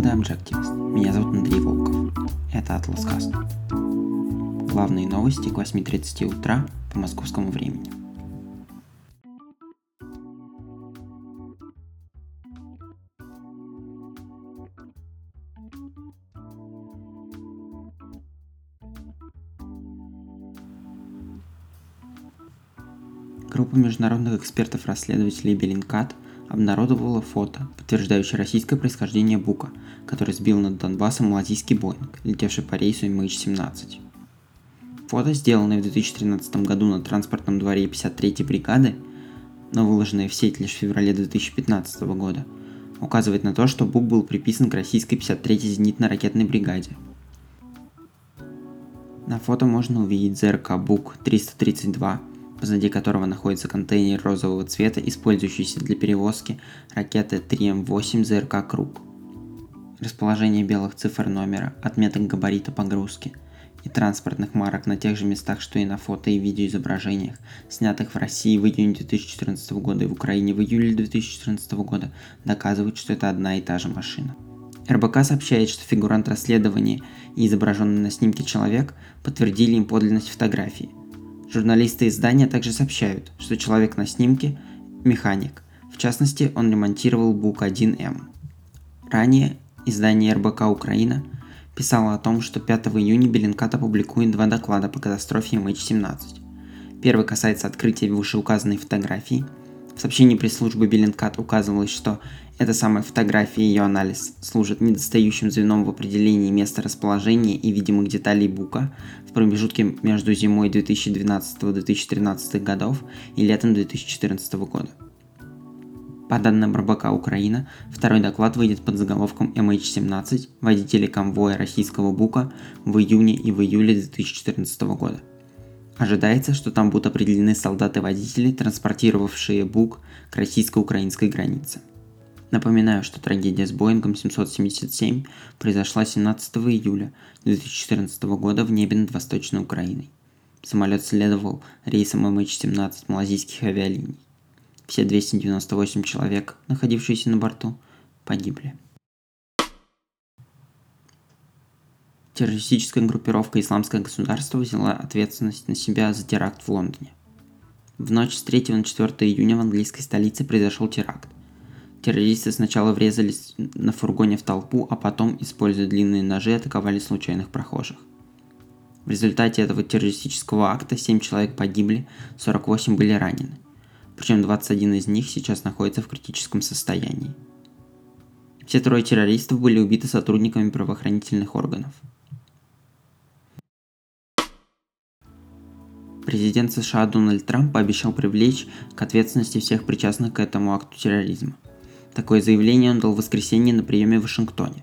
The Objectivist. Меня зовут Андрей Волков. Это Atlas Cast. Главные новости к 8.30 утра по московскому времени. Группа международных экспертов-расследователей Беллинкат обнародовала фото, подтверждающее российское происхождение Бука, который сбил над Донбассом малазийский Боинг, летевший по рейсу MH17. Фото, сделанное в 2013 году на транспортном дворе 53-й бригады, но выложенное в сеть лишь в феврале 2015 года, указывает на то, что Бук был приписан к российской 53-й зенитно-ракетной бригаде. На фото можно увидеть ЗРК Бук 332, позади которого находится контейнер розового цвета, использующийся для перевозки ракеты 3М8 ЗРК «Круг». Расположение белых цифр номера, отметок габарита погрузки и транспортных марок на тех же местах, что и на фото и видеоизображениях, снятых в России в июне 2014 года и в Украине в июле 2014 года, доказывают, что это одна и та же машина. РБК сообщает, что фигурант расследования и изображенный на снимке человек подтвердили им подлинность фотографии – Журналисты издания также сообщают, что человек на снимке – механик. В частности, он ремонтировал БУК-1М. Ранее издание РБК Украина писало о том, что 5 июня Bellingcat опубликует два доклада по катастрофе MH17. Первый касается открытия вышеуказанной фотографии. В сообщении пресс-службы Bellingcat указывалось, что эта самая фотография и ее анализ служат недостающим звеном в определении места расположения и видимых деталей бука в промежутке между зимой 2012-2013 годов и летом 2014 года. По данным РБК Украина, второй доклад выйдет под заголовком MH17 «Водители конвоя российского БУКа в июне и в июле 2014 года». Ожидается, что там будут определены солдаты-водители, транспортировавшие БУК к российско-украинской границе. Напоминаю, что трагедия с Боингом 777 произошла 17 июля 2014 года в небе над Восточной Украиной. Самолет следовал рейсом MH17 малазийских авиалиний. Все 298 человек, находившиеся на борту, погибли. Террористическая группировка «Исламское государство» взяла ответственность на себя за теракт в Лондоне. В ночь с 3 на 4 июня в английской столице произошел теракт. Террористы сначала врезались на фургоне в толпу, а потом, используя длинные ножи, атаковали случайных прохожих. В результате этого террористического акта 7 человек погибли, 48 были ранены. Причем 21 из них сейчас находится в критическом состоянии. Все трое террористов были убиты сотрудниками правоохранительных органов. Президент США Дональд Трамп пообещал привлечь к ответственности всех причастных к этому акту терроризма – Такое заявление он дал в воскресенье на приеме в Вашингтоне.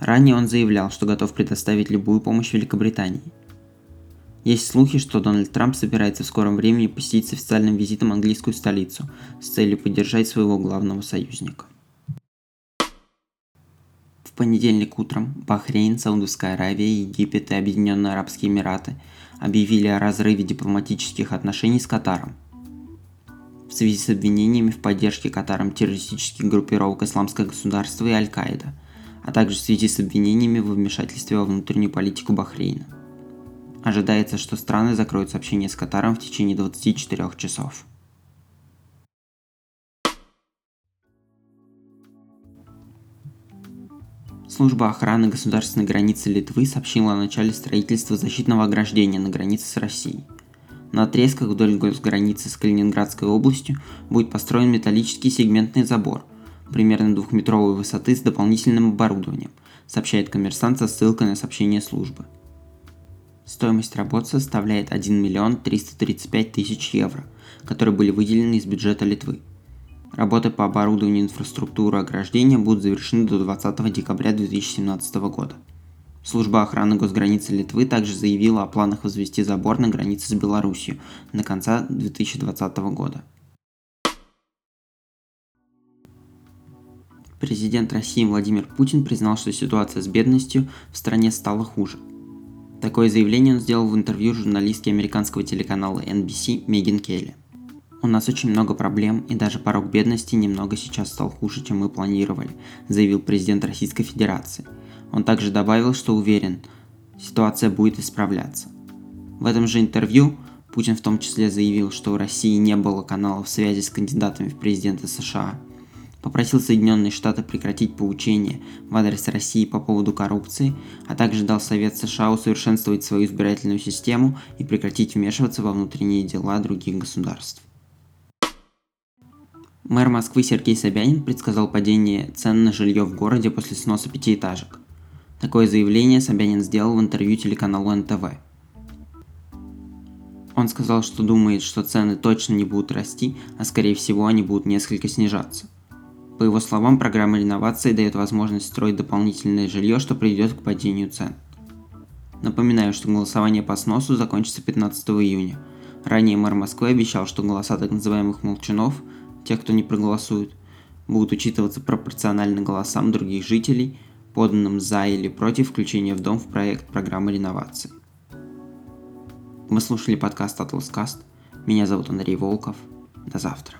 Ранее он заявлял, что готов предоставить любую помощь Великобритании. Есть слухи, что Дональд Трамп собирается в скором времени посетить с официальным визитом английскую столицу с целью поддержать своего главного союзника. В понедельник утром Бахрейн, Саудовская Аравия, Египет и Объединенные Арабские Эмираты объявили о разрыве дипломатических отношений с Катаром – связи с обвинениями в поддержке Катаром террористических группировок Исламское государство и Аль-Каида, а также в связи с обвинениями в вмешательстве во внутреннюю политику Бахрейна. Ожидается, что страны закроют сообщение с Катаром в течение 24 часов. Служба охраны государственной границы Литвы сообщила о начале строительства защитного ограждения на границе с Россией – на отрезках вдоль госграницы с Калининградской областью будет построен металлический сегментный забор, примерно двухметровой высоты с дополнительным оборудованием, сообщает коммерсант со ссылкой на сообщение службы. Стоимость работ составляет 1 миллион 335 тысяч евро, которые были выделены из бюджета Литвы. Работы по оборудованию инфраструктуры ограждения будут завершены до 20 декабря 2017 года. Служба охраны госграницы Литвы также заявила о планах возвести забор на границе с Беларусью до конца 2020 года. Президент России Владимир Путин признал, что ситуация с бедностью в стране стала хуже. Такое заявление он сделал в интервью журналистке американского телеканала NBC Меган Келли. У нас очень много проблем, и даже порог бедности немного сейчас стал хуже, чем мы планировали, заявил президент Российской Федерации. Он также добавил, что уверен, ситуация будет исправляться. В этом же интервью Путин в том числе заявил, что у России не было каналов связи с кандидатами в президенты США, попросил Соединенные Штаты прекратить поучение в адрес России по поводу коррупции, а также дал Совет США усовершенствовать свою избирательную систему и прекратить вмешиваться во внутренние дела других государств. Мэр Москвы Сергей Собянин предсказал падение цен на жилье в городе после сноса пятиэтажек. Такое заявление Собянин сделал в интервью телеканалу НТВ. Он сказал, что думает, что цены точно не будут расти, а скорее всего они будут несколько снижаться. По его словам, программа реновации дает возможность строить дополнительное жилье, что приведет к падению цен. Напоминаю, что голосование по сносу закончится 15 июня. Ранее мэр Москвы обещал, что голоса так называемых молчанов – те, кто не проголосует, будут учитываться пропорционально голосам других жителей, поданным за или против включения в дом в проект программы реновации. Мы слушали подкаст Atlas Cast. Меня зовут Андрей Волков. До завтра.